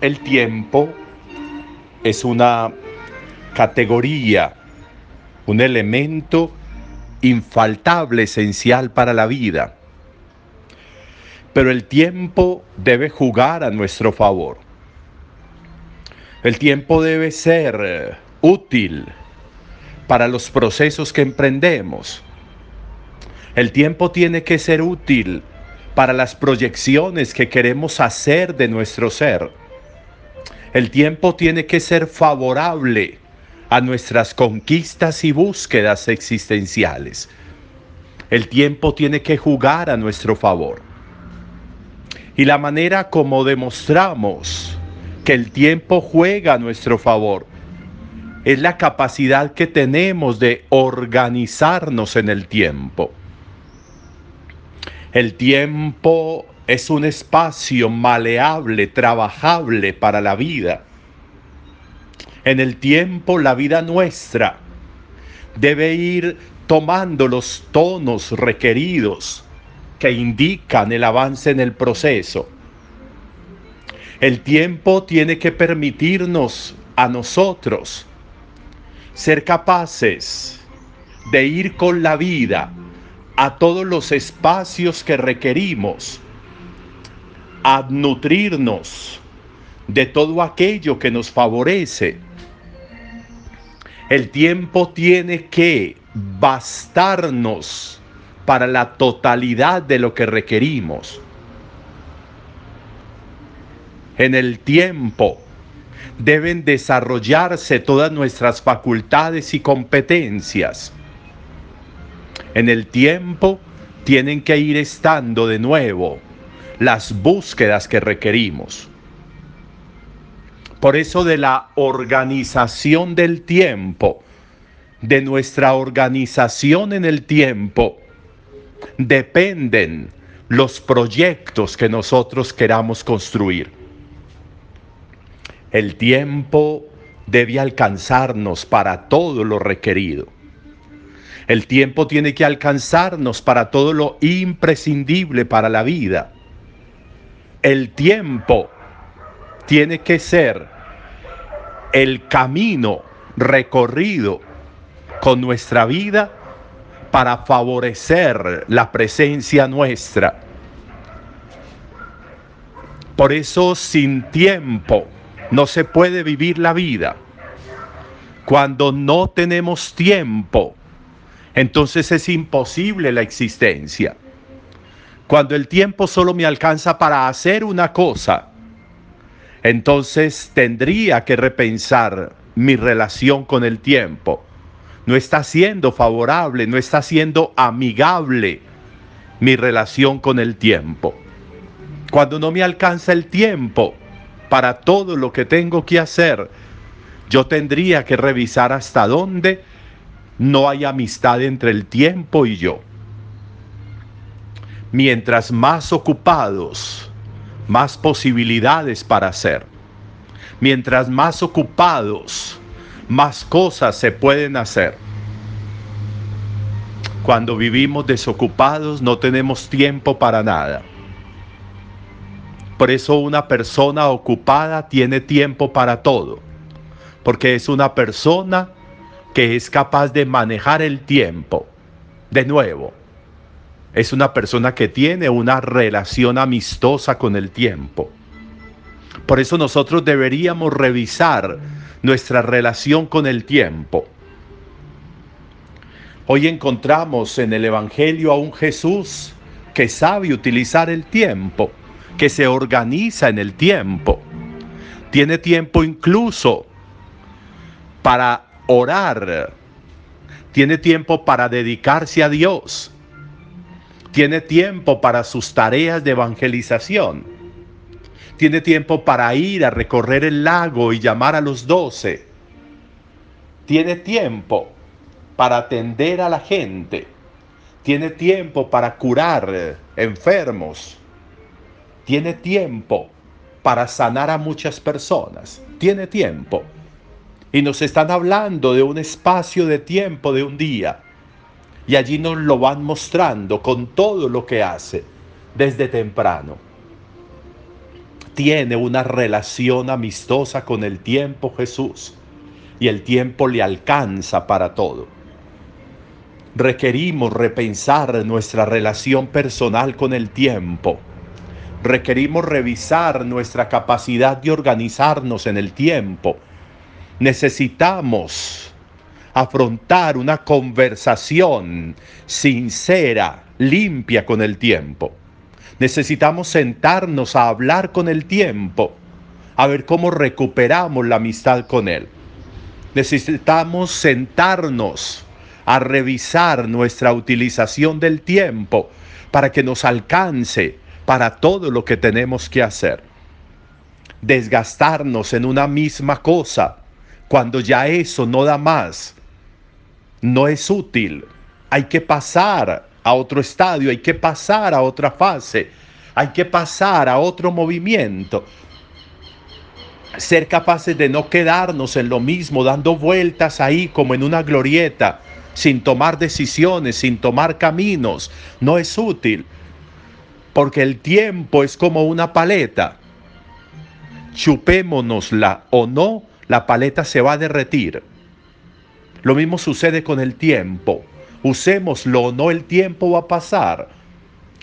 El tiempo es una categoría, un elemento infaltable, esencial para la vida. Pero el tiempo debe jugar a nuestro favor. El tiempo debe ser eh, útil para los procesos que emprendemos. El tiempo tiene que ser útil para las proyecciones que queremos hacer de nuestro ser. El tiempo tiene que ser favorable a nuestras conquistas y búsquedas existenciales. El tiempo tiene que jugar a nuestro favor. Y la manera como demostramos que el tiempo juega a nuestro favor es la capacidad que tenemos de organizarnos en el tiempo. El tiempo es un espacio maleable, trabajable para la vida. En el tiempo la vida nuestra debe ir tomando los tonos requeridos que indican el avance en el proceso. El tiempo tiene que permitirnos a nosotros ser capaces de ir con la vida a todos los espacios que requerimos nutrirnos de todo aquello que nos favorece. El tiempo tiene que bastarnos para la totalidad de lo que requerimos. En el tiempo deben desarrollarse todas nuestras facultades y competencias. En el tiempo tienen que ir estando de nuevo las búsquedas que requerimos. Por eso de la organización del tiempo, de nuestra organización en el tiempo, dependen los proyectos que nosotros queramos construir. El tiempo debe alcanzarnos para todo lo requerido. El tiempo tiene que alcanzarnos para todo lo imprescindible para la vida el tiempo tiene que ser el camino recorrido con nuestra vida para favorecer la presencia nuestra. Por eso sin tiempo no se puede vivir la vida. Cuando no tenemos tiempo, entonces es imposible la existencia. Cuando el tiempo solo me alcanza para hacer una cosa, entonces tendría que repensar mi relación con el tiempo. No está siendo favorable, no está siendo amigable mi relación con el tiempo. Cuando no me alcanza el tiempo para todo lo que tengo que hacer, yo tendría que revisar hasta dónde no hay amistad entre el tiempo y yo mientras más ocupados, más posibilidades para hacer. Mientras más ocupados, más cosas se pueden hacer. Cuando vivimos desocupados no tenemos tiempo para nada. Por eso una persona ocupada tiene tiempo para todo. Porque es una persona que es capaz de manejar el tiempo. De nuevo, es una persona que tiene una relación amistosa con el tiempo. Por eso nosotros deberíamos revisar nuestra relación con el tiempo. Hoy encontramos en el Evangelio a un Jesús que sabe utilizar el tiempo, que se organiza en el tiempo. Tiene tiempo incluso para orar. Tiene tiempo para dedicarse a Dios tiene tiempo para sus tareas de evangelización. Tiene tiempo para ir a recorrer el lago y llamar a los doce. tiene tiempo para atender a la gente, tiene tiempo para curar enfermos, tiene tiempo para sanar a muchas personas, tiene tiempo. Y nos están hablando de un espacio de tiempo de un día. Y allí nos lo van mostrando con todo lo que hace desde temprano. Tiene una relación amistosa con el tiempo Jesús y el tiempo le alcanza para todo. Requerimos repensar nuestra relación personal con el tiempo. Requerimos revisar nuestra capacidad de organizarnos en el tiempo. Necesitamos afrontar una conversación sincera, limpia con el tiempo. Necesitamos sentarnos a hablar con el tiempo, a ver cómo recuperamos la amistad con él. Necesitamos sentarnos a revisar nuestra utilización del tiempo para que nos alcance para todo lo que tenemos que hacer. Desgastarnos en una misma cosa cuando ya eso no da más, no es útil. Hay que pasar a otro estadio, hay que pasar a otra fase, hay que pasar a otro movimiento ser capaces de no quedarnos en lo mismo, dando vueltas ahí como en una glorieta, sin tomar decisiones, sin tomar caminos, no es útil, porque el tiempo es como una paleta. Chupémonosla o no, la paleta se va a derretir. Lo mismo sucede con el tiempo. Usémoslo o no, el tiempo va a pasar.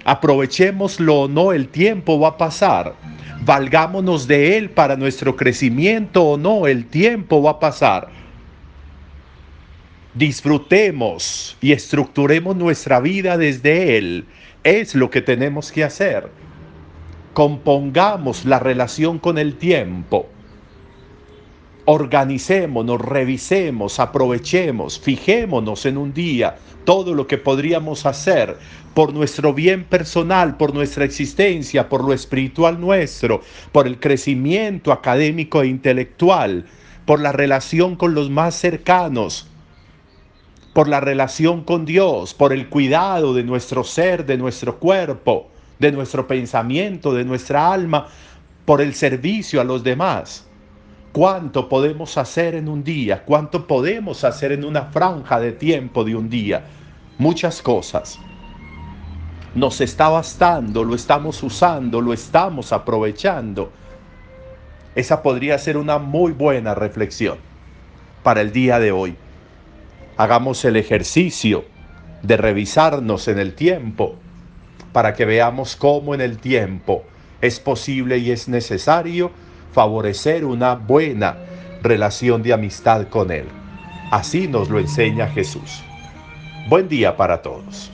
Aprovechémoslo o no, el tiempo va a pasar valgámonos de Él para nuestro crecimiento o no, el tiempo va a pasar. Disfrutemos y estructuremos nuestra vida desde Él. Es lo que tenemos que hacer. Compongamos la relación con el tiempo. Organicémonos, revisemos, aprovechemos, fijémonos en un día todo lo que podríamos hacer por nuestro bien personal, por nuestra existencia, por lo espiritual nuestro, por el crecimiento académico e intelectual, por la relación con los más cercanos, por la relación con Dios, por el cuidado de nuestro ser, de nuestro cuerpo, de nuestro pensamiento, de nuestra alma, por el servicio a los demás. ¿Cuánto podemos hacer en un día? ¿Cuánto podemos hacer en una franja de tiempo de un día? Muchas cosas. Nos está bastando, lo estamos usando, lo estamos aprovechando. Esa podría ser una muy buena reflexión para el día de hoy. Hagamos el ejercicio de revisarnos en el tiempo para que veamos cómo en el tiempo es posible y es necesario favorecer una buena relación de amistad con Él. Así nos lo enseña Jesús. Buen día para todos.